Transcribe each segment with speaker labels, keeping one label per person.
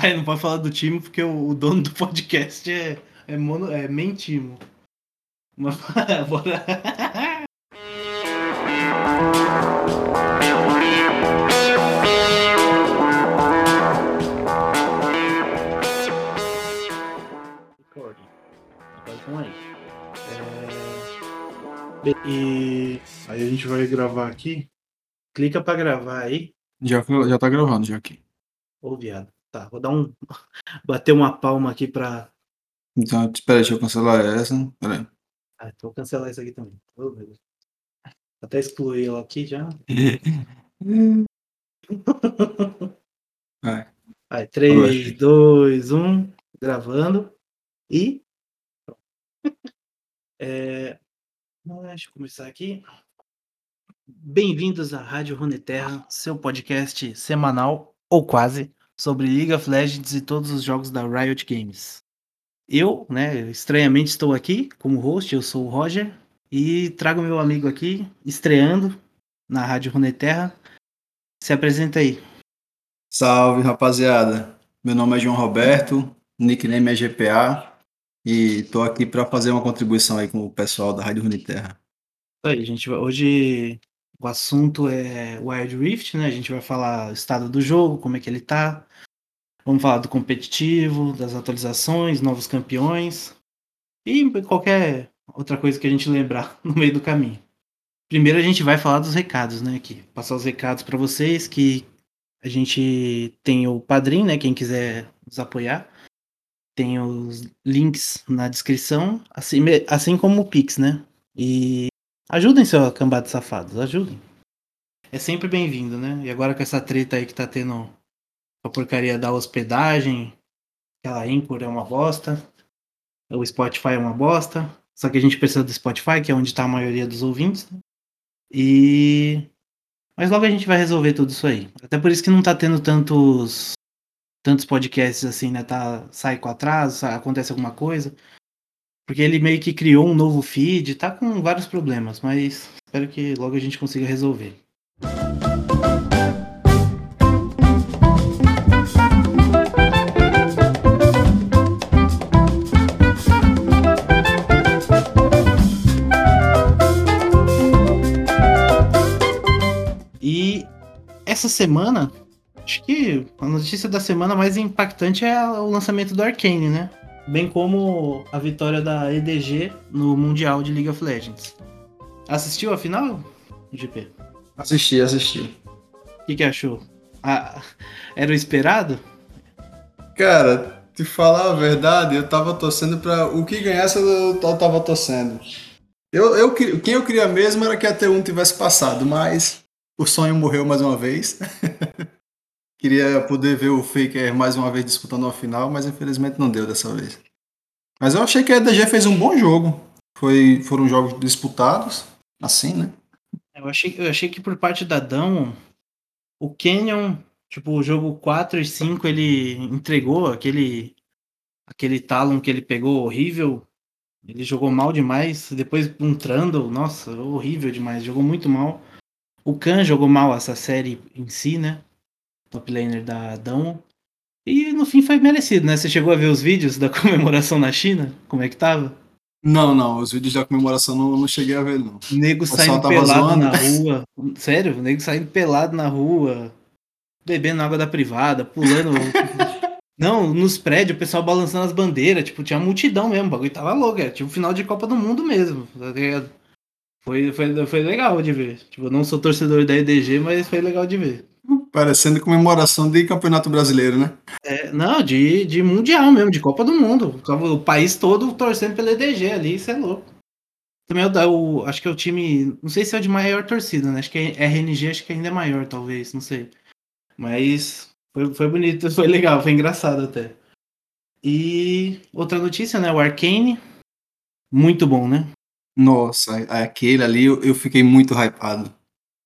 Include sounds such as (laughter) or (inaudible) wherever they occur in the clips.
Speaker 1: (laughs) Aí não pode falar do time porque o, o dono do podcast é, é, mono, é mentimo. Mas (laughs) bora. É... E aí a gente vai gravar aqui. Clica pra gravar aí.
Speaker 2: Já, já tá gravando já aqui.
Speaker 1: Ô, viado. Tá, vou dar um. (laughs) Bater uma palma aqui pra.
Speaker 2: Então, espera, deixa eu cancelar essa. Pera aí.
Speaker 1: Ah, então vou cancelar isso aqui também. Ô, meu Deus. Até excluí ela aqui já. (laughs)
Speaker 2: Vai.
Speaker 1: Vai, 3, 2, 1, gravando. E. (laughs) É... Deixa eu começar aqui. Bem-vindos à Rádio Runeterra, seu podcast semanal, ou quase, sobre League of Legends e todos os jogos da Riot Games. Eu, né, estranhamente estou aqui como host, eu sou o Roger, e trago meu amigo aqui, estreando na Rádio Runeterra. Se apresenta aí.
Speaker 2: Salve, rapaziada. Meu nome é João Roberto, nickname é GPA, e tô aqui para fazer uma contribuição aí com o pessoal da Rádio Runeterra.
Speaker 1: Aí, gente. Hoje o assunto é Wild Rift, né? A gente vai falar o estado do jogo, como é que ele tá. Vamos falar do competitivo, das atualizações, novos campeões e qualquer outra coisa que a gente lembrar (laughs) no meio do caminho. Primeiro a gente vai falar dos recados, né? Aqui, passar os recados para vocês que a gente tem o Padrim, né? Quem quiser nos apoiar. Tem os links na descrição, assim, assim como o Pix, né? E ajudem seu cambada de safados, ajudem. É sempre bem-vindo, né? E agora com essa treta aí que tá tendo a porcaria da hospedagem, aquela Anchor é uma bosta, o Spotify é uma bosta, só que a gente precisa do Spotify, que é onde tá a maioria dos ouvintes, né? E. Mas logo a gente vai resolver tudo isso aí. Até por isso que não tá tendo tantos tantos podcasts assim, né? Tá, sai com atraso, acontece alguma coisa. Porque ele meio que criou um novo feed, tá com vários problemas, mas espero que logo a gente consiga resolver. E essa semana Acho que a notícia da semana mais impactante é o lançamento do Arcane, né? Bem como a vitória da EDG no Mundial de League of Legends. Assistiu a final, GP?
Speaker 2: Assisti, assisti.
Speaker 1: O que, que achou? Ah, era o esperado?
Speaker 2: Cara, te falar a verdade, eu tava torcendo pra. O que ganhasse, eu tava torcendo. Eu, eu, quem eu queria mesmo era que a T1 tivesse passado, mas o sonho morreu mais uma vez. (laughs) Queria poder ver o Faker mais uma vez disputando a final, mas infelizmente não deu dessa vez. Mas eu achei que a EDG fez um bom jogo. Foi, foram jogos disputados, assim, né?
Speaker 1: Eu achei, eu achei que por parte da Dão, o Canyon, tipo, o jogo 4 e 5, ele entregou aquele aquele Talon que ele pegou horrível. Ele jogou mal demais. Depois um Trundle, nossa, horrível demais. Jogou muito mal. O Khan jogou mal essa série em si, né? Top laner da Dão. E no fim foi merecido, né? Você chegou a ver os vídeos da (laughs) comemoração na China? Como é que tava?
Speaker 2: Não, não, os vídeos da comemoração não, não cheguei a ver, não.
Speaker 1: Nego saindo pelado zoando. na rua. Sério, o nego saindo pelado na rua, bebendo água da privada, pulando. (laughs) não, nos prédios, o pessoal balançando as bandeiras, tipo, tinha multidão mesmo, o bagulho tava louco, era tipo final de Copa do Mundo mesmo, tá ligado? Foi, foi, foi legal de ver. Tipo, eu não sou torcedor da EDG, mas foi legal de ver.
Speaker 2: Parecendo comemoração de campeonato brasileiro, né?
Speaker 1: É, não, de, de mundial mesmo, de Copa do Mundo. O país todo torcendo pelo EDG ali, isso é louco. Também é o, acho que é o time, não sei se é o de maior torcida, né? Acho que é RNG, acho que ainda é maior, talvez, não sei. Mas foi, foi bonito, (laughs) foi legal, foi engraçado até. E outra notícia, né? O Arcane. Muito bom, né?
Speaker 2: Nossa, aquele ali eu, eu fiquei muito hypado.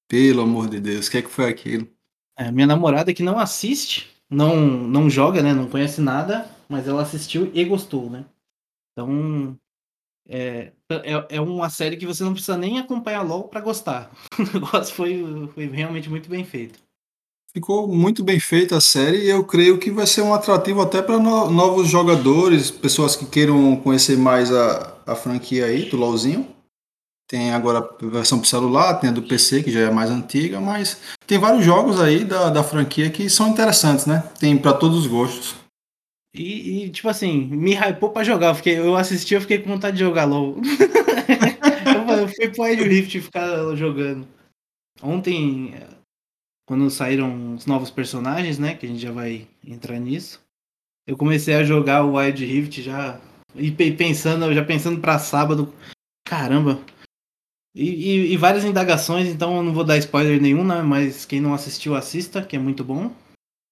Speaker 2: Pelo amor de Deus, o que é que foi aquilo?
Speaker 1: É, minha namorada que não assiste, não, não joga, né? Não conhece nada, mas ela assistiu e gostou, né? Então, é, é, é uma série que você não precisa nem acompanhar logo para gostar. (laughs) O negócio foi, foi realmente muito bem feito.
Speaker 2: ficou muito bem feita a série e eu creio que vai ser um atrativo até para no, novos jogadores, pessoas que queiram conhecer mais a, a franquia aí do LoLzinho. Tem agora a versão para celular, tem a do PC, que já é mais antiga, mas tem vários jogos aí da, da franquia que são interessantes, né? Tem para todos os gostos.
Speaker 1: E, e, tipo assim, me hypou pra jogar. Fiquei, eu assisti, eu fiquei com vontade de jogar LOL. (laughs) eu, fui pro Wild Rift ficar jogando. Ontem, quando saíram os novos personagens, né? Que a gente já vai entrar nisso. Eu comecei a jogar o Wild Rift já. E pensando, já pensando pra sábado. Caramba. E, e, e várias indagações, então eu não vou dar spoiler nenhum, né? Mas quem não assistiu, assista, que é muito bom.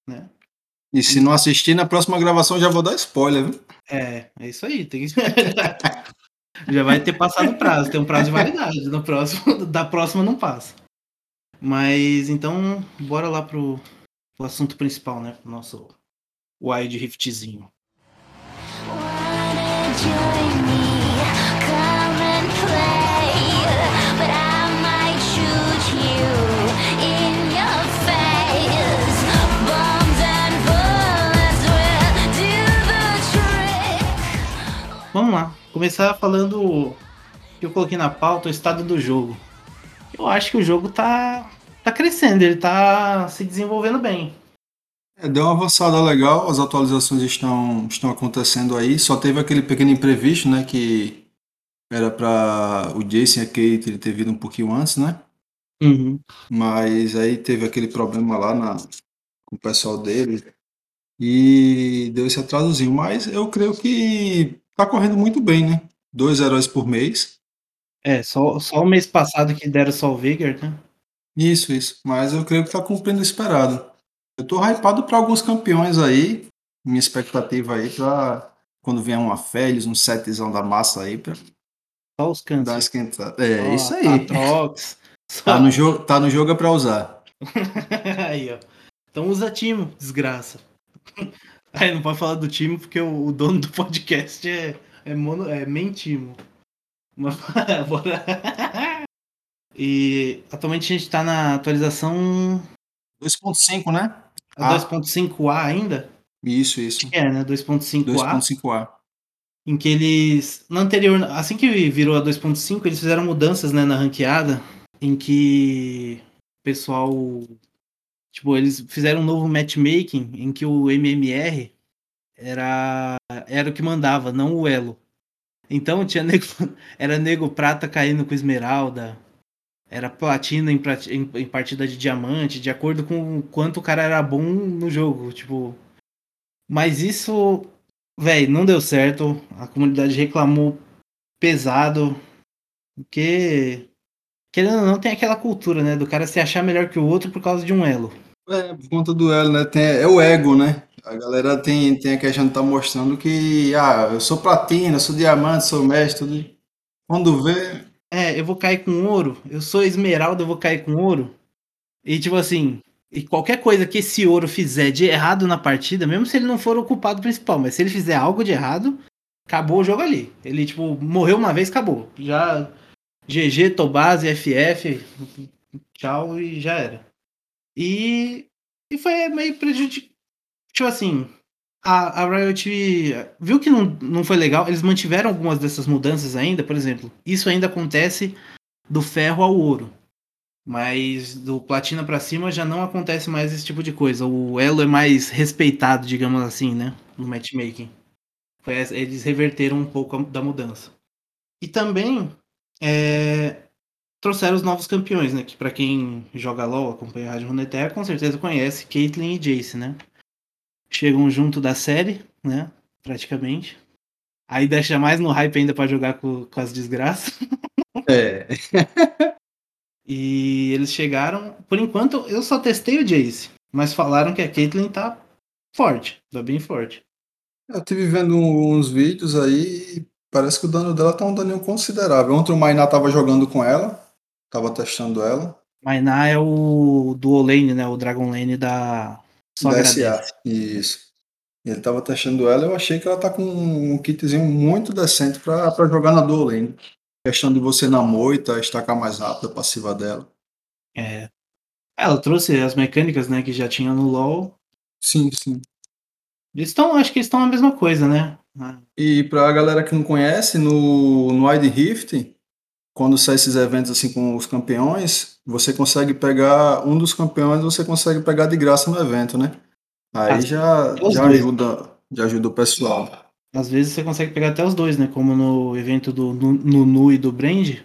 Speaker 1: Né?
Speaker 2: E se não assistir, na próxima gravação já vou dar spoiler, viu?
Speaker 1: É, é isso aí. Tem que... (laughs) já vai ter passado o prazo, tem um prazo de validade. No próximo, (laughs) da próxima não passa. Mas então, bora lá pro, pro assunto principal, né? Pro nosso Wide Riftzinho. Vamos lá. Começar falando que eu coloquei na pauta o estado do jogo. Eu acho que o jogo tá, tá crescendo, ele tá se desenvolvendo bem.
Speaker 2: É, deu uma avançada legal, as atualizações estão, estão acontecendo aí. Só teve aquele pequeno imprevisto, né? Que era para o Jason e a Kate ele ter vindo um pouquinho antes, né?
Speaker 1: Uhum.
Speaker 2: Mas aí teve aquele problema lá na, com o pessoal dele e deu esse atrasozinho. Mas eu creio que tá correndo muito bem, né? Dois heróis por mês.
Speaker 1: É, só, só o mês passado que deram só o Vigor, né?
Speaker 2: Isso, isso. Mas eu creio que tá cumprindo o esperado. Eu tô hypado para alguns campeões aí. Minha expectativa aí pra quando vier uma Félix, um setzão da massa aí pra
Speaker 1: só os cantos.
Speaker 2: Dar esquentada. É, oh, isso aí.
Speaker 1: Atrox. (laughs)
Speaker 2: Tá no jogo, tá no jogo é pra usar. (laughs)
Speaker 1: aí, ó. Então usa Timo, desgraça. (laughs) Aí não pode falar do time porque o, o dono do podcast é, é, mono, é mentimo. Mas, (laughs) bora. E atualmente a gente tá na atualização
Speaker 2: 2.5, né?
Speaker 1: A 2.5A ainda?
Speaker 2: Isso, isso.
Speaker 1: É, né? 2.5A.
Speaker 2: 2.5A.
Speaker 1: Em que eles. Na anterior, assim que virou a 2.5, eles fizeram mudanças né, na ranqueada. Em que o pessoal Tipo, eles fizeram um novo matchmaking em que o MMR era, era o que mandava, não o elo. Então (laughs) tinha nego, era nego prata caindo com esmeralda, era platina em, em, em, partida de diamante, de acordo com o quanto o cara era bom no jogo, tipo. Mas isso, velho, não deu certo. A comunidade reclamou pesado, porque querendo ou não tem aquela cultura, né, do cara se achar melhor que o outro por causa de um elo.
Speaker 2: É, por conta do elo, né? Tem, é o ego, né? A galera tem, tem a questão de tá mostrando que, ah, eu sou platina, sou diamante, sou mestre, tudo. Quando vê.
Speaker 1: É, eu vou cair com ouro, eu sou esmeralda, eu vou cair com ouro. E tipo assim, e qualquer coisa que esse ouro fizer de errado na partida, mesmo se ele não for o culpado principal, mas se ele fizer algo de errado, acabou o jogo ali. Ele, tipo, morreu uma vez, acabou. Já GG, Tobase, FF, tchau e já era. E, e foi meio prejudicado. Tipo assim, a, a Riot viu que não, não foi legal, eles mantiveram algumas dessas mudanças ainda, por exemplo. Isso ainda acontece do ferro ao ouro. Mas do platina para cima já não acontece mais esse tipo de coisa. O elo é mais respeitado, digamos assim, né? No matchmaking. Eles reverteram um pouco da mudança. E também é, trouxeram os novos campeões, né? Que pra quem joga LoL, acompanha a Rádio Runeterra, com certeza conhece Caitlyn e Jace, né? Chegam junto da série, né? Praticamente. Aí deixa mais no hype ainda para jogar com, com as desgraças.
Speaker 2: É. (laughs)
Speaker 1: e eles chegaram. Por enquanto, eu só testei o Jace. Mas falaram que a Caitlyn tá forte. Tá bem forte.
Speaker 2: Eu tive vendo uns vídeos aí. Parece que o dano dela tá um dano considerável. Ontem o Mainá tava jogando com ela. Tava testando ela.
Speaker 1: Mainá é o Dual Lane, né? O Dragon Lane da.
Speaker 2: Só da SA. Isso. Ele tava testando ela, eu achei que ela tá com um kitzinho muito decente pra, pra jogar na Dual Lane. Questão de você na moita, estacar mais rápido a passiva dela.
Speaker 1: É. Ela trouxe as mecânicas, né, que já tinha no LoL.
Speaker 2: Sim, sim.
Speaker 1: Eles estão, acho que estão a mesma coisa, né?
Speaker 2: E pra galera que não conhece, no, no Wide Rift, quando sai esses eventos assim com os campeões, você consegue pegar um dos campeões, você consegue pegar de graça no evento, né? Aí
Speaker 1: As-
Speaker 2: já, já
Speaker 1: dois.
Speaker 2: ajuda, já ajuda o pessoal.
Speaker 1: Às vezes você consegue pegar até os dois, né? Como no evento do Nu- Nunu e do Brand.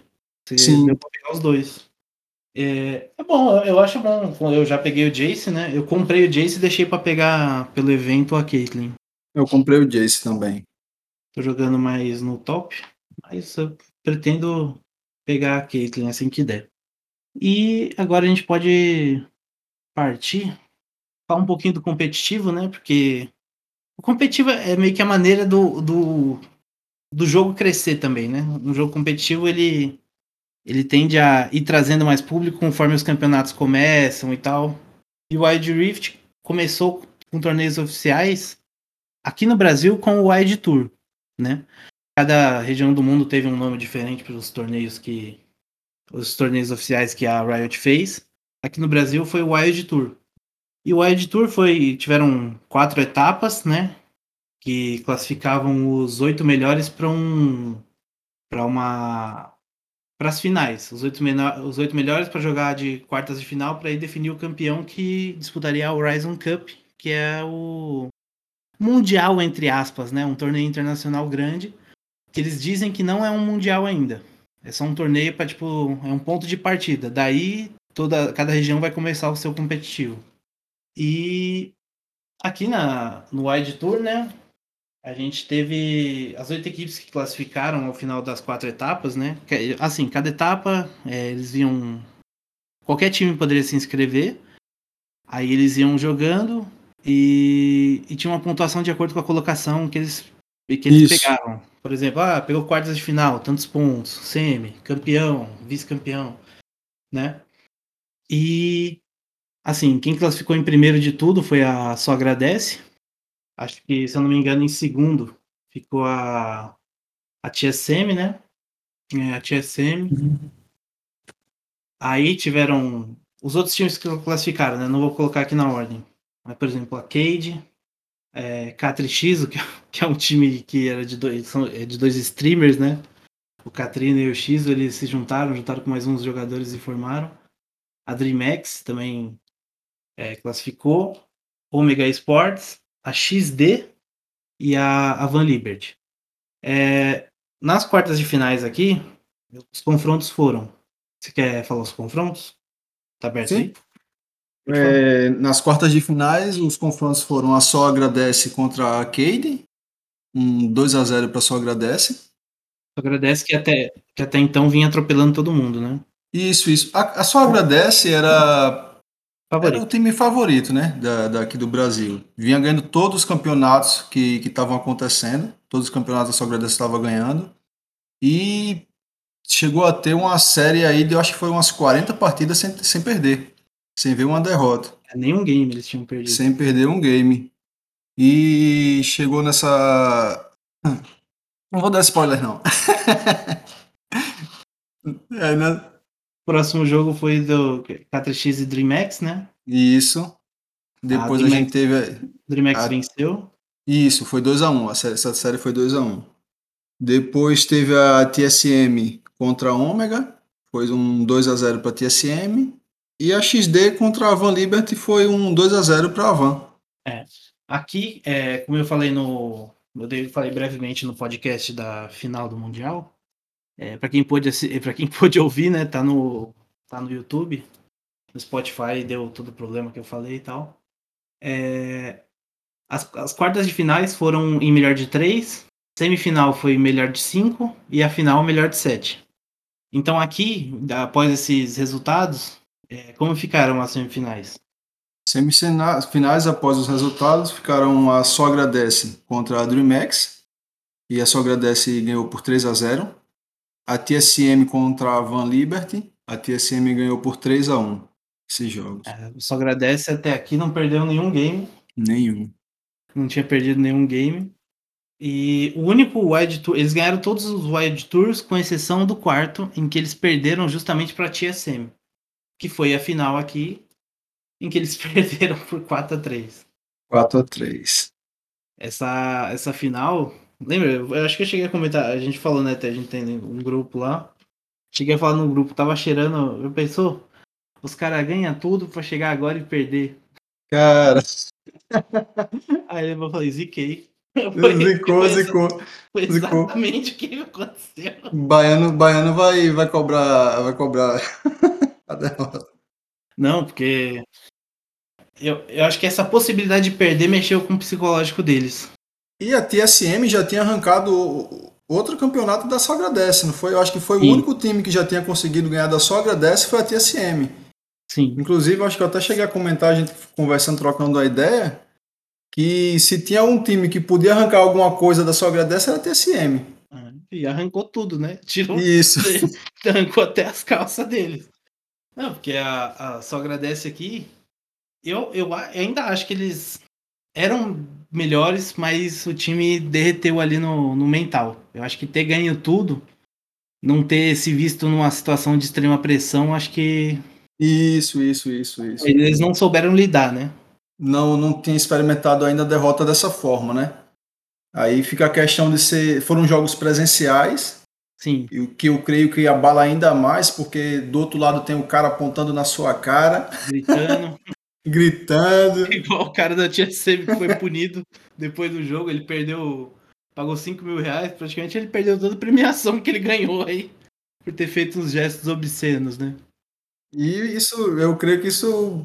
Speaker 1: Você
Speaker 2: Sim.
Speaker 1: deu pra pegar os dois. É, é bom, eu acho bom. Eu já peguei o Jace, né? Eu comprei o Jace e deixei pra pegar pelo evento a Caitlyn.
Speaker 2: Eu comprei o Jace também.
Speaker 1: Tô jogando mais no top, mas eu pretendo pegar a Caitlyn assim que der. E agora a gente pode partir, falar um pouquinho do competitivo, né? Porque o competitivo é meio que a maneira do, do, do jogo crescer também, né? Um jogo competitivo ele, ele tende a ir trazendo mais público conforme os campeonatos começam e tal. E o Wild Rift começou com torneios oficiais aqui no Brasil com o Wild Tour, né? Cada região do mundo teve um nome diferente para os torneios que os torneios oficiais que a Riot fez. Aqui no Brasil foi o Wild Tour. E o Wild Tour foi tiveram quatro etapas, né? Que classificavam os oito melhores para um para uma para as finais, os oito, os oito melhores para jogar de quartas de final para definir o campeão que disputaria a Horizon Cup, que é o mundial entre aspas, né? Um torneio internacional grande que eles dizem que não é um mundial ainda. É só um torneio para tipo, é um ponto de partida. Daí toda cada região vai começar o seu competitivo. E aqui na no Wide Tour, né? A gente teve as oito equipes que classificaram ao final das quatro etapas, né? Assim, cada etapa é, eles iam. Qualquer time poderia se inscrever. Aí eles iam jogando e, e tinha uma pontuação de acordo com a colocação que eles, que eles
Speaker 2: Isso.
Speaker 1: pegavam. Por exemplo, ah, pegou quartas de final, tantos pontos, semi, campeão, vice-campeão, né? E assim, quem classificou em primeiro de tudo foi a Só Agradece. Acho que, se eu não me engano, em segundo ficou a, a TSM, né? É, a TSM. Aí tiveram os outros times que classificaram, né? Não vou colocar aqui na ordem. Mas, por exemplo, a Cade, é, K3X, (laughs) que, que é um time que era de dois, são, é de dois streamers, né? O Katrina e o X, eles se juntaram, juntaram com mais uns jogadores e formaram. A DreamX também é, classificou. Omega Sports, a XD e a, a Van Liberty. É, nas quartas de finais aqui, os confrontos foram. Você quer falar os confrontos? Tá aberto
Speaker 2: Sim.
Speaker 1: aí?
Speaker 2: É, nas quartas de finais, os confrontos foram a Só Agradece contra a Cade, um 2 a 0 para Só Agradece.
Speaker 1: Agradece que até, que até então vinha atropelando todo mundo, né?
Speaker 2: Isso, isso. A, a Só Agradece era, era o time favorito, né, da, daqui do Brasil. Vinha ganhando todos os campeonatos que estavam acontecendo, todos os campeonatos a Só Agradece estava ganhando. E chegou a ter uma série aí de, eu acho que foi umas 40 partidas sem, sem perder, sem ver uma derrota.
Speaker 1: Nenhum game eles tinham perdido.
Speaker 2: sem perder um game. E chegou nessa. Não vou dar spoiler, não. (laughs) é, né?
Speaker 1: O próximo jogo foi do K3X e DreamX, né?
Speaker 2: Isso. Depois a,
Speaker 1: Dreamhack-
Speaker 2: gente teve.
Speaker 1: DreamX
Speaker 2: Ah.
Speaker 1: venceu.
Speaker 2: Isso, foi 2x1. Essa série foi 2x1. Depois teve a TSM contra a Ômega. Foi um 2x0 para a TSM. E a XD contra a Van Liberty foi um 2x0 para a Van.
Speaker 1: Aqui, é, como eu falei no. Eu falei brevemente no podcast da final do Mundial. É, para quem pôde (laughs) para quem pôde ouvir, né? Tá no, tá no YouTube. No Spotify deu todo o problema que eu falei e tal. É, as, as quartas de finais foram em melhor de três, semifinal foi melhor de cinco e a final melhor de sete. Então aqui, após esses resultados, é, como ficaram as semifinais?
Speaker 2: Semifinais, após os resultados, ficaram a Só Agradece contra a DreamX. E a Só Agradece ganhou por 3 a 0 A TSM contra a Van Liberty. A TSM ganhou por 3 a 1 esses jogos.
Speaker 1: É, só agradece até aqui, não perdeu nenhum game.
Speaker 2: Nenhum.
Speaker 1: não tinha perdido nenhum game. E o único Wild Tour, eles ganharam todos os Wild Tours, com exceção do quarto, em que eles perderam justamente para a TSM, que foi a final aqui, em que eles (laughs) perderam por 4 a 3
Speaker 2: 4 a 3
Speaker 1: Essa, essa final, lembra? Eu acho que eu cheguei a comentar, a gente falou, né? A gente tem um grupo lá. Cheguei a falar no grupo, tava cheirando. Eu pensou? Os caras ganham tudo pra chegar agora e perder.
Speaker 2: Cara. (laughs)
Speaker 1: Aí eu falei, ziquei.
Speaker 2: Zicou, zicou.
Speaker 1: Foi exatamente zicou. o que aconteceu.
Speaker 2: Baiano, Baiano vai, vai cobrar, vai cobrar. (laughs) (laughs)
Speaker 1: Não, porque eu, eu acho que essa possibilidade de perder mexeu com o psicológico deles.
Speaker 2: E a TSM já tinha arrancado outro campeonato da Sogra Desce, não foi? Eu acho que foi Sim. o único time que já tinha conseguido ganhar da Sogra Desce foi a TSM.
Speaker 1: Sim.
Speaker 2: Inclusive, acho que eu até cheguei a comentar, a gente conversando, trocando a ideia, que se tinha um time que podia arrancar alguma coisa da Sogra Desce era a TSM.
Speaker 1: Ah, e arrancou tudo, né?
Speaker 2: Tirou. Isso. (laughs)
Speaker 1: arrancou até as calças deles. Não, porque a, a Sogra Desce aqui, eu, eu ainda acho que eles eram melhores, mas o time derreteu ali no, no mental. Eu acho que ter ganho tudo, não ter se visto numa situação de extrema pressão, acho que.
Speaker 2: Isso, isso, isso, isso.
Speaker 1: Eles não souberam lidar, né?
Speaker 2: Não, não tinha experimentado ainda a derrota dessa forma, né? Aí fica a questão de ser. Foram jogos presenciais.
Speaker 1: Sim.
Speaker 2: E o que eu creio que abala ainda mais, porque do outro lado tem o cara apontando na sua cara.
Speaker 1: Gritando. (laughs)
Speaker 2: gritando. (laughs)
Speaker 1: Igual o cara da TSM que foi punido depois do jogo, ele perdeu. Pagou 5 mil reais, praticamente ele perdeu toda a premiação que ele ganhou aí. Por ter feito uns gestos obscenos, né?
Speaker 2: E isso, eu creio que isso,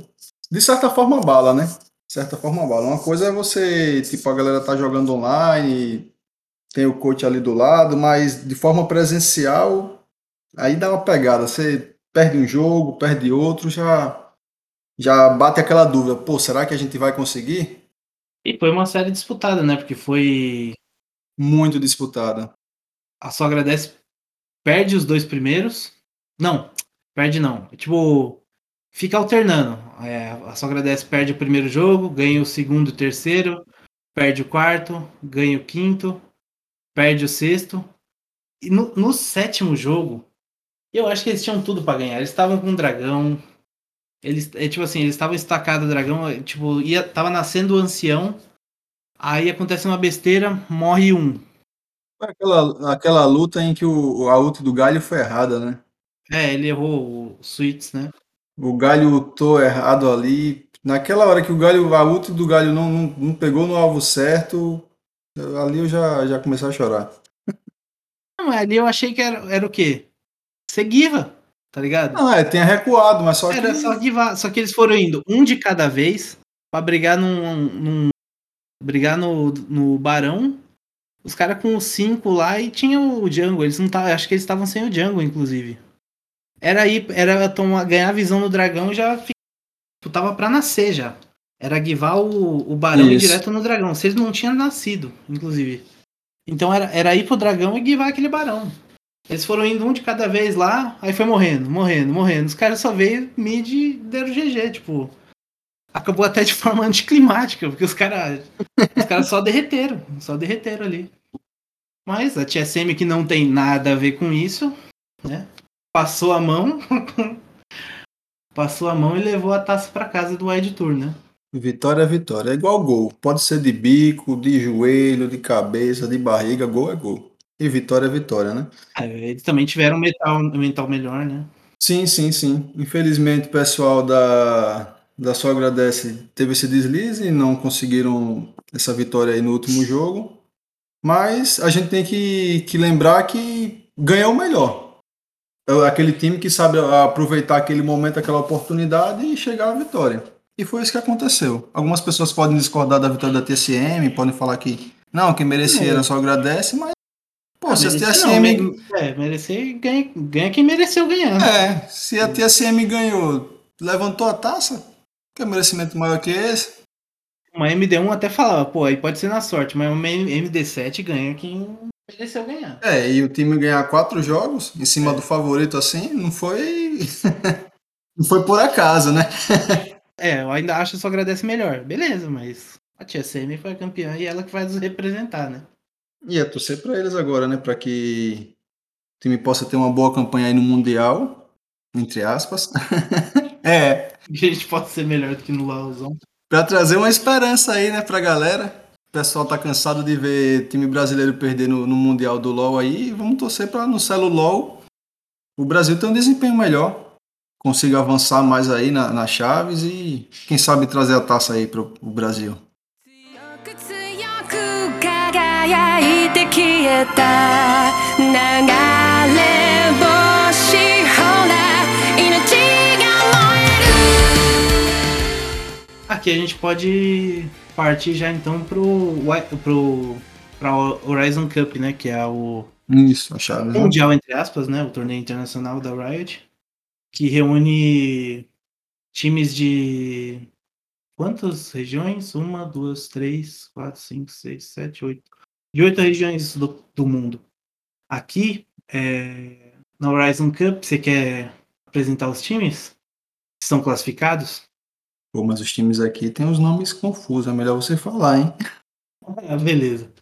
Speaker 2: de certa forma, bala, né? De certa forma, bala. Uma coisa é você, tipo, a galera tá jogando online, tem o coach ali do lado, mas de forma presencial, aí dá uma pegada. Você perde um jogo, perde outro, já já bate aquela dúvida, pô, será que a gente vai conseguir?
Speaker 1: E foi uma série disputada, né? Porque foi.
Speaker 2: Muito disputada.
Speaker 1: A só agradece, perde os dois primeiros. Não, perde não. Tipo, fica alternando. É, a só agradece, perde o primeiro jogo, ganha o segundo e o terceiro, perde o quarto, ganha o quinto, perde o sexto. E no, no sétimo jogo, eu acho que eles tinham tudo para ganhar. Eles estavam com um dragão, eles, é, tipo assim, eles estavam estacados, o dragão, é, tipo, ia, tava nascendo o ancião, aí acontece uma besteira, morre um.
Speaker 2: Aquela, aquela luta em que o, a ult do galho foi errada, né?
Speaker 1: É, ele errou o suítes, né?
Speaker 2: O galho lutou errado ali. Naquela hora que o galho, a ult do galho não, não, não pegou no alvo certo, ali eu já, já comecei a chorar.
Speaker 1: Não, ali eu achei que era, era o quê? Seguiva tá ligado?
Speaker 2: Não, é, tinha recuado, mas só
Speaker 1: Era
Speaker 2: que.
Speaker 1: só que, só que eles foram indo um de cada vez pra brigar num. num brigar no, no Barão. Os caras com os cinco lá e tinha o Django. Eles não tavam, acho que eles estavam sem o Django, inclusive. Era aí, era tomar, ganhar a visão no dragão já tava pra nascer já. Era guivar o, o Barão Isso. direto no dragão. Eles não tinham nascido, inclusive. Então era, era ir pro dragão e guivar aquele Barão. Eles foram indo um de cada vez lá, aí foi morrendo, morrendo, morrendo. Os caras só veio mid e deram GG, tipo. Acabou até de forma (laughs) anticlimática, porque os caras. os caras só derreteram, só derreteram ali. Mas a TSM que não tem nada a ver com isso, né? Passou a mão. (laughs) passou a mão e levou a taça para casa do Wide Tour, né?
Speaker 2: Vitória é vitória. É igual gol. Pode ser de bico, de joelho, de cabeça, de barriga. Gol é gol. E vitória é vitória, né?
Speaker 1: É, eles também tiveram um mental, mental melhor, né?
Speaker 2: Sim, sim, sim. Infelizmente o pessoal da, da Sogra Desce teve esse deslize e não conseguiram essa vitória aí no último jogo. Mas a gente tem que, que lembrar que ganhou o melhor. É aquele time que sabe aproveitar aquele momento, aquela oportunidade e chegar à vitória. E foi isso que aconteceu. Algumas pessoas podem discordar da vitória da TCM, podem falar que não, quem merecia era só agradece, mas
Speaker 1: Pô, ah, se a TSM. é, merecer, ganha, ganha quem mereceu ganhar.
Speaker 2: É, se a TSM ganhou, levantou a taça, que é merecimento maior que esse.
Speaker 1: Uma MD1 até falava, pô, aí pode ser na sorte, mas uma MD7 ganha quem mereceu ganhar.
Speaker 2: É, e o time ganhar quatro jogos em cima é. do favorito assim, não foi. (laughs) não foi por acaso, né? (laughs)
Speaker 1: é, eu ainda acho que só agradece melhor. Beleza, mas a TSM foi a campeã e ela que vai nos representar, né?
Speaker 2: E é torcer para eles agora, né? Para que o time possa ter uma boa campanha aí no Mundial, entre aspas. (laughs) é.
Speaker 1: a gente possa ser melhor do que no LoLzão.
Speaker 2: Pra trazer uma esperança aí, né, pra galera. O pessoal tá cansado de ver time brasileiro perder no, no Mundial do LoL aí. Vamos torcer pra no Celo LoL o Brasil ter um desempenho melhor consiga avançar mais aí na, na Chaves e, quem sabe, trazer a taça aí para o Brasil.
Speaker 1: aqui a gente pode partir já então pro, pro pra Horizon Cup, né? Que é o
Speaker 2: Isso, a chave, né?
Speaker 1: mundial, né? entre aspas, né? O torneio internacional da Riot que reúne times de quantas regiões? Uma, duas, três, quatro, cinco, seis, sete, oito. De oito regiões do, do mundo. Aqui, é, na Horizon Cup, você quer apresentar os times que estão classificados?
Speaker 2: Pô, mas os times aqui tem uns nomes confusos, é melhor você falar, hein?
Speaker 1: Ah, beleza.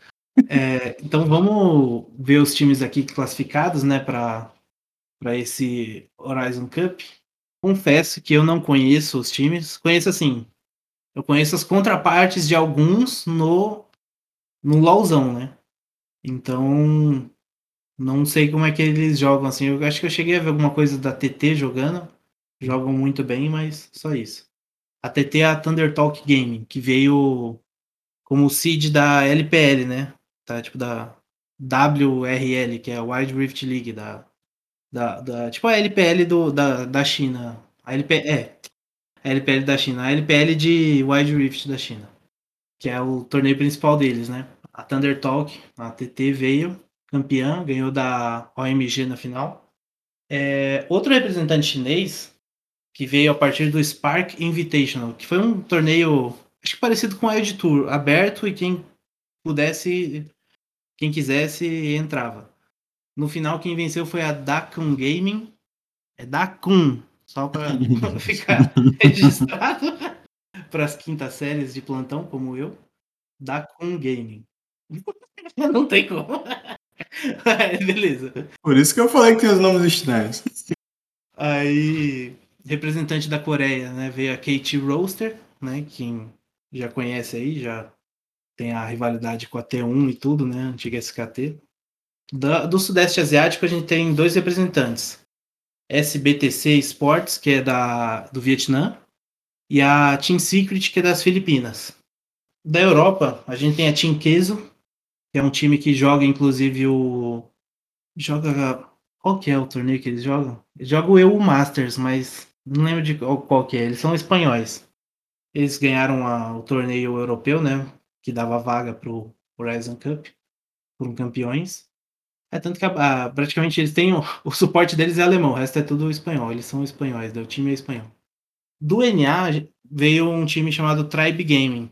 Speaker 1: É, então vamos ver os times aqui classificados, né, para para esse Horizon Cup. Confesso que eu não conheço os times. Conheço assim, eu conheço as contrapartes de alguns no no LoLzão, né? Então não sei como é que eles jogam assim. Eu acho que eu cheguei a ver alguma coisa da TT jogando. Jogam muito bem, mas só isso. A TT é a Thunder Talk Gaming, que veio como o seed da LPL, né? Tá, tipo da WRL, que é a Wide Rift League, da, da, da- tipo a LPL do, da, da China. A LP, é, a LPL da China. A LPL de Wide Rift da China. Que é o torneio principal deles, né? A Thunder Talk, a TT veio campeã, ganhou da OMG na final. É, outro representante chinês que veio a partir do Spark Invitational, que foi um torneio, acho que parecido com a Edge Tour, aberto e quem pudesse, quem quisesse, entrava. No final, quem venceu foi a Dakun Gaming. É Dakun, só para (laughs) (laughs) ficar registrado (laughs) para as quintas séries de plantão, como eu. Dakun Gaming. Não tem como. Beleza.
Speaker 2: Por isso que eu falei que tem os nomes estranhos.
Speaker 1: Aí, representante da Coreia, né, veio a Kate Roaster, né, quem já conhece aí, já tem a rivalidade com a T1 e tudo, né, antiga SKT. Da- do Sudeste Asiático a gente tem dois representantes. SBTC Sports, que é da, do Vietnã, e a Team Secret, que é das Filipinas. Da Europa, a gente tem a Team Queso, que é um time que joga, inclusive, o... Joga qual que é o torneio que eles jogam? Eles jogam o EU Masters, mas não lembro de qual, que é. Eles são espanhóis. Eles ganharam a- o torneio europeu, né? Que dava vaga pro Horizon Cup. Foram campeões. É tanto que a- a- praticamente eles têm. O, o suporte deles é alemão, o resto é tudo espanhol. Eles são espanhóis, né, o time é espanhol. Do NA veio um time chamado Tribe Gaming.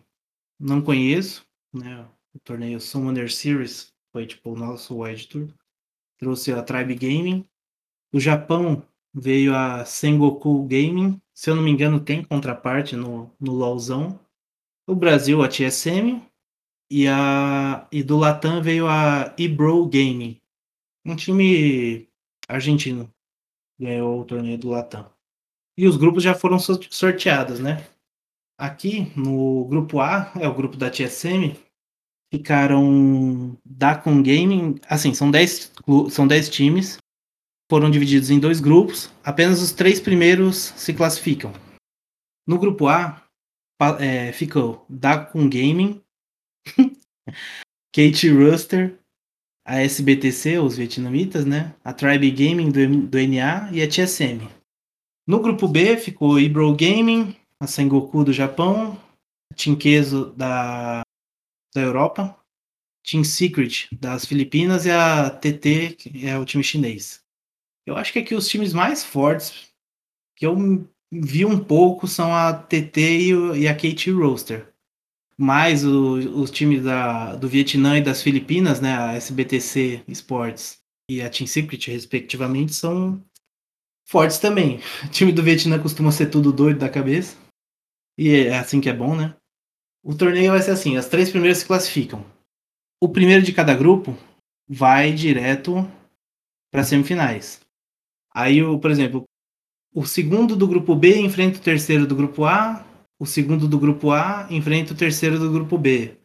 Speaker 1: Não conheço, né? O torneio Summoner Series foi tipo o nosso Wide Tour trouxe a Tribe Gaming. Do Japão veio a Sengoku Gaming. Se eu não me engano, tem contraparte no, no LoLzão. O Brasil, a TSM. E, a, e do Latam veio a Ebro Gaming. Um time argentino ganhou o torneio do Latam. E os grupos já foram sor- sorteados, né? Aqui no grupo A, é o grupo da TSM, ficaram Dacon Gaming, assim, são 10, clu- são 10 times, foram divididos em dois grupos, apenas os três primeiros se classificam. No grupo A, é, ficou Dacon Gaming, (laughs) Kate Ruster, a SBTC, os vietnamitas, né? A Tribe Gaming do, do NA e a TSM. No grupo B ficou Ibro Gaming, a Sengoku do Japão, a Tinkezo da da Europa, Team Secret das Filipinas e a TT, que é o time chinês. Eu acho que aqui os times mais fortes que eu vi um pouco são a TT e a KT Roaster. Mas o- os times da, do Vietnã e das Filipinas, né, a SBTC Sports e a Team Secret, respectivamente, são fortes também. O (laughs) time do Vietnã costuma ser tudo doido da cabeça. E é assim que é bom, né? O torneio vai ser assim: as três primeiras se classificam. O primeiro de cada grupo vai direto para semifinais. Aí, por exemplo, o segundo do grupo B enfrenta o terceiro do grupo A, o segundo do grupo A enfrenta o terceiro do grupo B.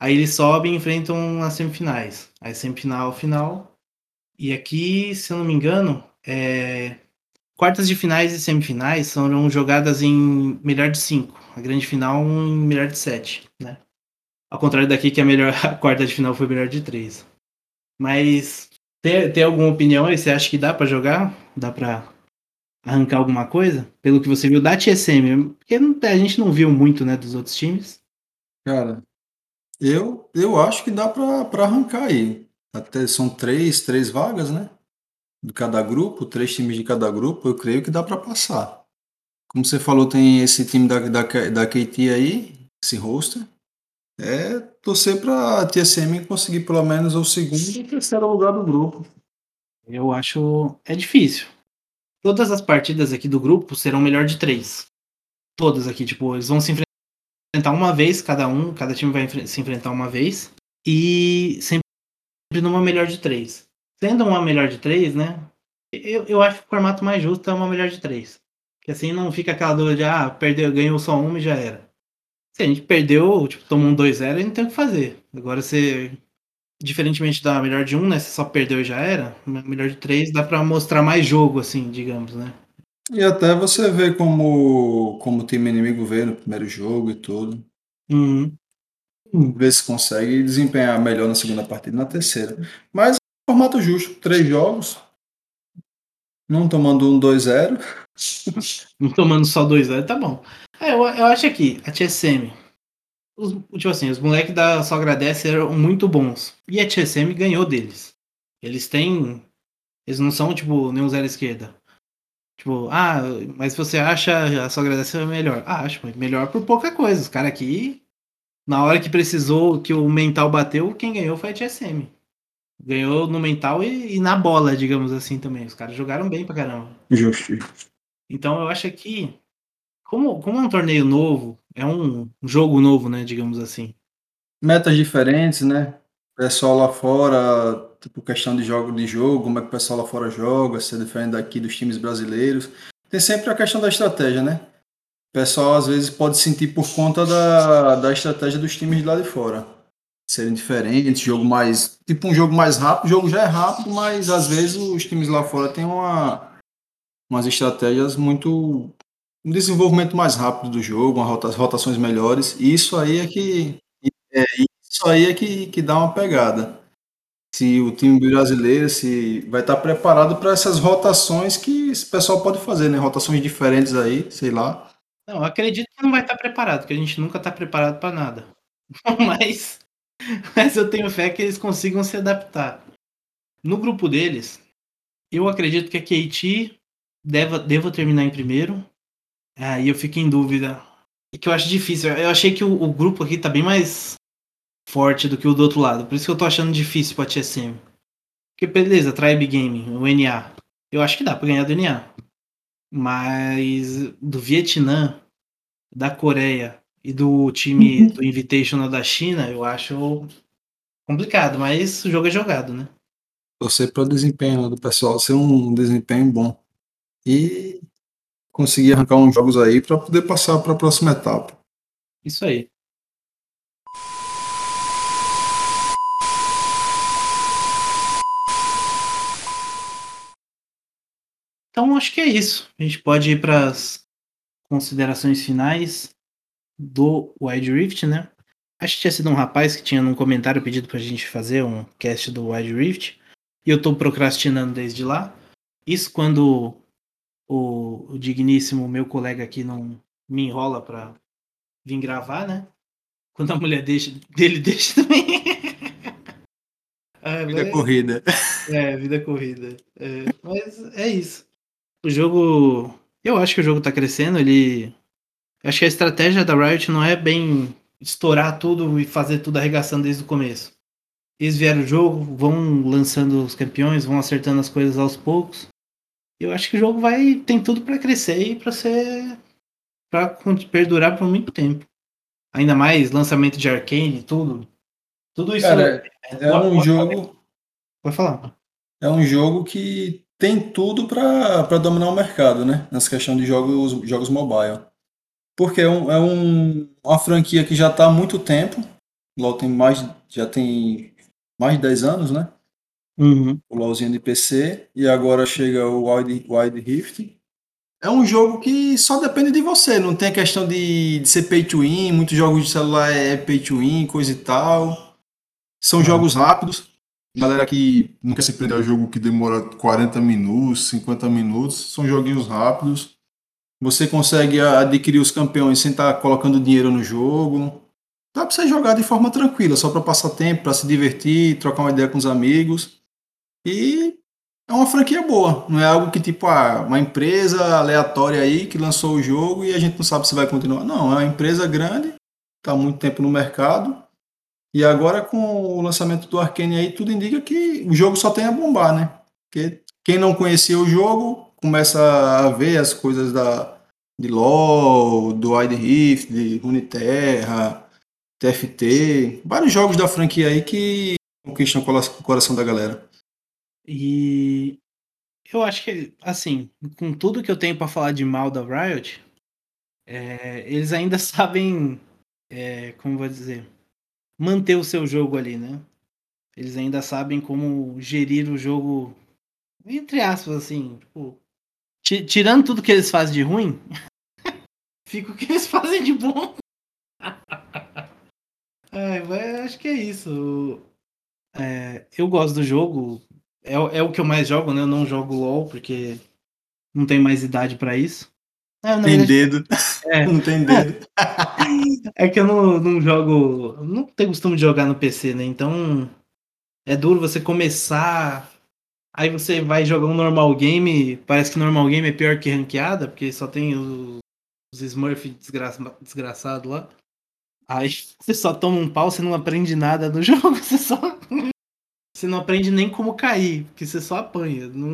Speaker 1: Aí eles sobem e enfrentam as semifinais. Aí semifinal, final. E aqui, se eu não me engano, é... quartas de finais e semifinais serão jogadas em melhor de cinco. A grande final em melhor de sete, né? Ao contrário daqui que a melhor (laughs) a quarta de final foi melhor de três. Mas tem, tem alguma opinião aí? Você acha que dá para jogar? Dá para arrancar alguma coisa? Pelo que você viu da TSM, porque a gente não viu muito, né, dos outros times.
Speaker 2: Cara, eu, eu acho que dá para arrancar aí. Até são três, três vagas, né? De cada grupo, três times de cada grupo, eu creio que dá para passar. Como você falou, tem esse time da, da, da KT aí, esse roster. É torcer para a TSM conseguir pelo menos o segundo e terceiro lugar do grupo.
Speaker 1: Eu acho. É difícil. Todas as partidas aqui do grupo serão melhor de três. Todas aqui, tipo, eles vão se enfrentar uma vez, cada um, cada time vai se enfrentar uma vez. E sempre numa melhor de três. Sendo uma melhor de três, né? Eu, eu acho que o formato mais justo é uma melhor de três. Que assim não fica aquela dúvida de, ah, perdeu, ganhou só uma e já era. Se a gente perdeu, tipo, tomou um 2-0, a gente tem o que fazer. Agora você. Diferentemente da melhor de um, né? Você só perdeu e já era. Melhor de três dá pra mostrar mais jogo, assim, digamos, né?
Speaker 2: E até você vê como, como o time inimigo vê no primeiro jogo e tudo.
Speaker 1: Uhum.
Speaker 2: Ver se consegue desempenhar melhor na segunda partida e na terceira. Mas formato justo, três jogos. Não tomando um 2-0. (laughs)
Speaker 1: Não tomando só 2-0, tá bom. É, eu, eu acho que a TSM, os, tipo assim, os moleques da Agradece eram muito bons. E a TSM ganhou deles. Eles têm. Eles não são, tipo, nenhum zero esquerda. Tipo, ah, mas você acha a Agradece melhor? Ah, acho, melhor por pouca coisa. Os caras aqui, na hora que precisou, que o mental bateu, quem ganhou foi a TSM. Ganhou no mental e, e na bola, digamos assim, também. Os caras jogaram bem pra caramba.
Speaker 2: Justo.
Speaker 1: Então eu acho que, como, como é um torneio novo, é um jogo novo, né, digamos assim.
Speaker 2: Metas diferentes, né? Pessoal lá fora, tipo, questão de jogo de jogo, como é que o pessoal lá fora joga, se é diferente daqui dos times brasileiros. Tem sempre a questão da estratégia, né? O pessoal às vezes pode sentir por conta da, da estratégia dos times de lá de fora. Serem diferentes, jogo mais. Tipo um jogo mais rápido, o jogo já é rápido, mas às vezes os times lá fora têm uma, umas estratégias muito. Um desenvolvimento mais rápido do jogo, umas rotações melhores. E isso aí é que. É, isso aí é que, que dá uma pegada. Se o time brasileiro se vai estar preparado para essas rotações que esse pessoal pode fazer, né? Rotações diferentes aí, sei lá.
Speaker 1: Não, acredito que não vai estar preparado, porque a gente nunca está preparado para nada. (laughs) mas, mas eu tenho fé que eles consigam se adaptar. No grupo deles, eu acredito que a KT deva, deva terminar em primeiro. Aí eu fico em dúvida. E que eu acho difícil. Eu achei que o, o, grupo aqui tá bem mais forte do que o do outro lado. Por isso que eu tô achando difícil pra TSM. Porque beleza, Tribe Game, o NA. Eu acho que dá pra ganhar do NA. Mas do Vietnã, da Coreia e do time uhum. do Invitational da China, eu acho complicado, mas o jogo é jogado, né?
Speaker 2: Torcer para o desempenho do pessoal ser um desempenho bom e conseguir arrancar uns jogos aí para poder passar para a próxima etapa.
Speaker 1: Isso aí. Então acho que é isso. A gente pode ir para as considerações finais do Wide Rift, né? Acho que tinha sido um rapaz que tinha num comentário pedido pra gente fazer um cast do Wide Rift. E eu tô procrastinando desde lá. Isso quando o, o digníssimo meu colega aqui não me enrola pra vir gravar, né? Quando a mulher deixa, dele (laughs) deixa também.
Speaker 2: ah, vida mas... corrida.
Speaker 1: É, vida corrida. É, mas é isso. O jogo. Eu acho que o jogo tá crescendo, ele. acho que a estratégia da Riot não é bem estourar tudo e fazer tudo arregaçando desde o começo. Eles vieram o jogo, vão lançando os campeões, vão acertando as coisas aos poucos. Eu acho que o jogo vai tem tudo para crescer e para ser para perdurar por muito tempo. Ainda mais lançamento de Arcane, tudo. Tudo isso
Speaker 2: Cara, é, é um jogo
Speaker 1: Pode falar.
Speaker 2: É um jogo que tem tudo para dominar o mercado, né? Nessa questão de jogos, jogos mobile. Porque é, um, é um, uma franquia que já está há muito tempo. LoL tem mais, já tem mais de 10 anos, né?
Speaker 1: Uhum.
Speaker 2: O LoLzinho de PC. E agora chega o Wild, Wild Rift. É um jogo que só depende de você. Não tem questão de, de ser pay to win. Muitos jogos de celular é pay to win, coisa e tal. São jogos rápidos. Galera que não quer se prender a jogo que demora 40 minutos, 50 minutos, são joguinhos rápidos. Você consegue adquirir os campeões sem estar colocando dinheiro no jogo. Dá pra você jogar de forma tranquila, só para passar tempo, para se divertir, trocar uma ideia com os amigos. E é uma franquia boa, não é algo que tipo ah, uma empresa aleatória aí que lançou o jogo e a gente não sabe se vai continuar. Não, é uma empresa grande, está muito tempo no mercado e agora com o lançamento do Arkane aí, tudo indica que o jogo só tem a bombar, né? Porque quem não conhecia o jogo começa a ver as coisas da, de LoL, do Wild Rift, de Runeterra, TFT, vários jogos da franquia aí que conquistam o coração da galera.
Speaker 1: E eu acho que, assim, com tudo que eu tenho para falar de mal da Riot, é, eles ainda (laughs) sabem, é, como vou dizer, manter o seu jogo ali, né? Eles ainda sabem como gerir o jogo, entre aspas, assim, tipo, tirando tudo que eles fazem de ruim, (laughs) fica o que eles (laughs) fazem de bom. é, acho que é isso. É, eu gosto do jogo. É, é o que eu mais jogo, né? Eu não jogo LOL porque não tenho mais idade para isso.
Speaker 2: É, tem verdade, dedo. É. (laughs) Não tem dedo.
Speaker 1: É que eu não, não jogo. Não tenho costume de jogar no PC, né? Então é duro você começar. Aí você vai jogar um normal game. Parece que normal game é pior que ranqueada, porque só tem os, os Smurf desgra, desgraçado lá. Aí (laughs) você só toma um pau, você não aprende nada no (laughs) jogo, você só. Você não aprende nem como cair, porque você só apanha. Não,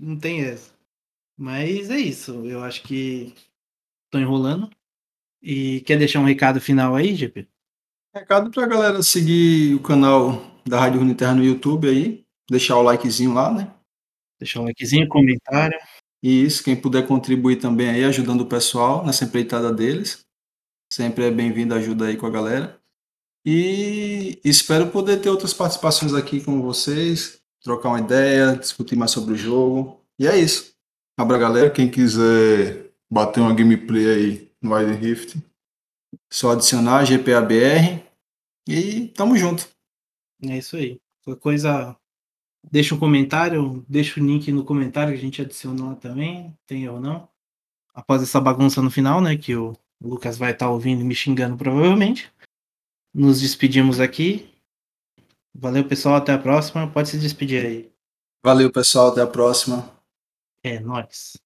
Speaker 1: não tem essa. Mas é isso. Eu acho que tô enrolando. E quer deixar um recado final aí, GP?
Speaker 2: Recado pra galera seguir o canal da Rádio Uniterra no YouTube aí. Deixar o likezinho lá, né?
Speaker 1: Deixar o likezinho, comentário.
Speaker 2: E isso, quem puder contribuir também aí, ajudando o pessoal nessa empreitada deles. Sempre é bem-vindo ajuda aí com a galera. E espero poder ter outras participações aqui com vocês, trocar uma ideia, discutir mais sobre o jogo. E é isso. Abra galera, quem quiser bater uma gameplay aí no Wild Rift, só adicionar GPABR e tamo junto.
Speaker 1: É isso aí. Qualquer coisa, deixa um comentário, deixa o link no comentário que a gente adicionou lá também, tem ou não. Após essa bagunça no final, né, que o Lucas vai estar tá ouvindo e me xingando provavelmente. Nos despedimos aqui. Valeu, pessoal, até a próxima. Pode se despedir aí.
Speaker 2: Valeu, pessoal, até a próxima.
Speaker 1: É nóis.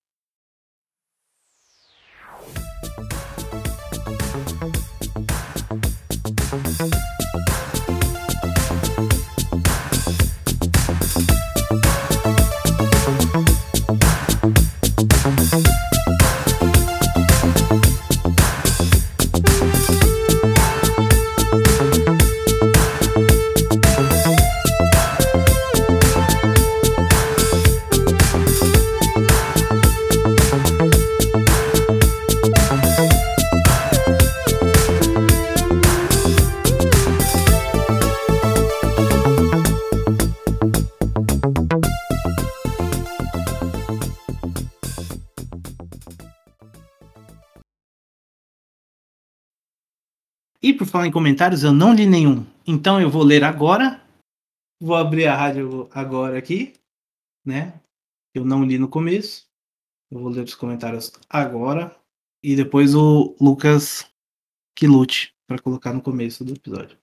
Speaker 1: E por falar em comentários, eu não li nenhum. Então eu vou ler agora. Vou abrir a rádio agora aqui, né? Eu não li no começo. Eu vou ler os comentários agora. E depois o Lucas que lute para colocar no começo do episódio.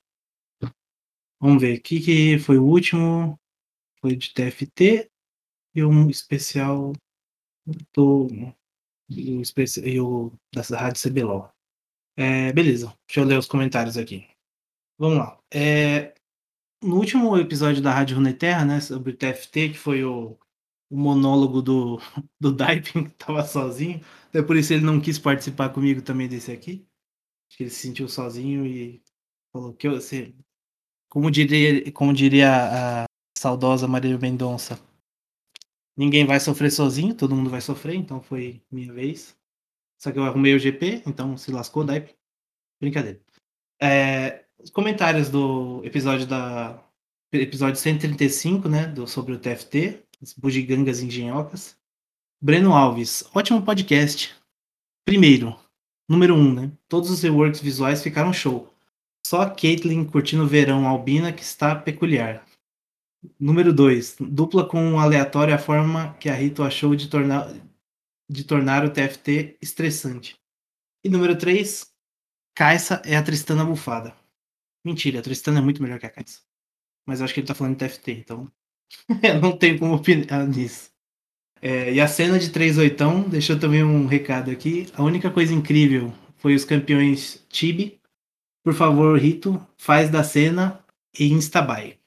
Speaker 1: Vamos ver. O que, foi o último? Foi de TFT e um especial do, do especial, da Rádio CBLOL. É, beleza, deixa eu ler os comentários aqui. Vamos lá. É, no último episódio da Rádio Runeterra, né, sobre TFT, que foi o, o monólogo do, (laughs) do Daipin, que estava sozinho, até por isso ele não quis participar comigo também desse aqui. Acho que ele se sentiu sozinho e falou que assim, como diria, como diria a saudosa Maria Mendonça, Ninguém vai sofrer sozinho, todo mundo vai sofrer, então foi minha vez. Só que eu arrumei o GP, então se lascou, daí. Brincadeira. É, os comentários do episódio da. Episódio 135, né? Do, sobre o TFT, as bugigangas engenhocas. Breno Alves, ótimo podcast. Primeiro, número um, né? Todos os reworks visuais ficaram show. Só a Caitlyn curtindo o verão albina que está peculiar. Número 2. Dupla com um aleatório a forma que a Rito achou de tornar, de tornar o TFT estressante. E número 3. Caixa é a Tristana bufada. Mentira, a Tristana é muito melhor que a Caixa. Mas eu acho que ele tá falando de TFT, então. (laughs) eu não tenho como opinar nisso. É, e a cena de 3 oitão deixou também um recado aqui. A única coisa incrível foi os campeões Tibi. Por favor, Rito, faz da cena e instabuy.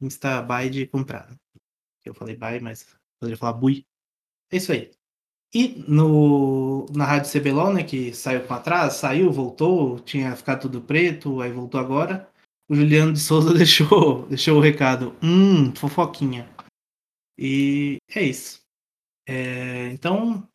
Speaker 1: Instabuy de comprar. Eu falei buy, mas poderia falar bui. É isso aí. E no, na rádio CBLOL, né, que saiu para trás, saiu, voltou, tinha ficado tudo preto, aí voltou agora. O Juliano de Souza (laughs) deixou, deixou o recado. Hum, fofoquinha. E é isso. É, então,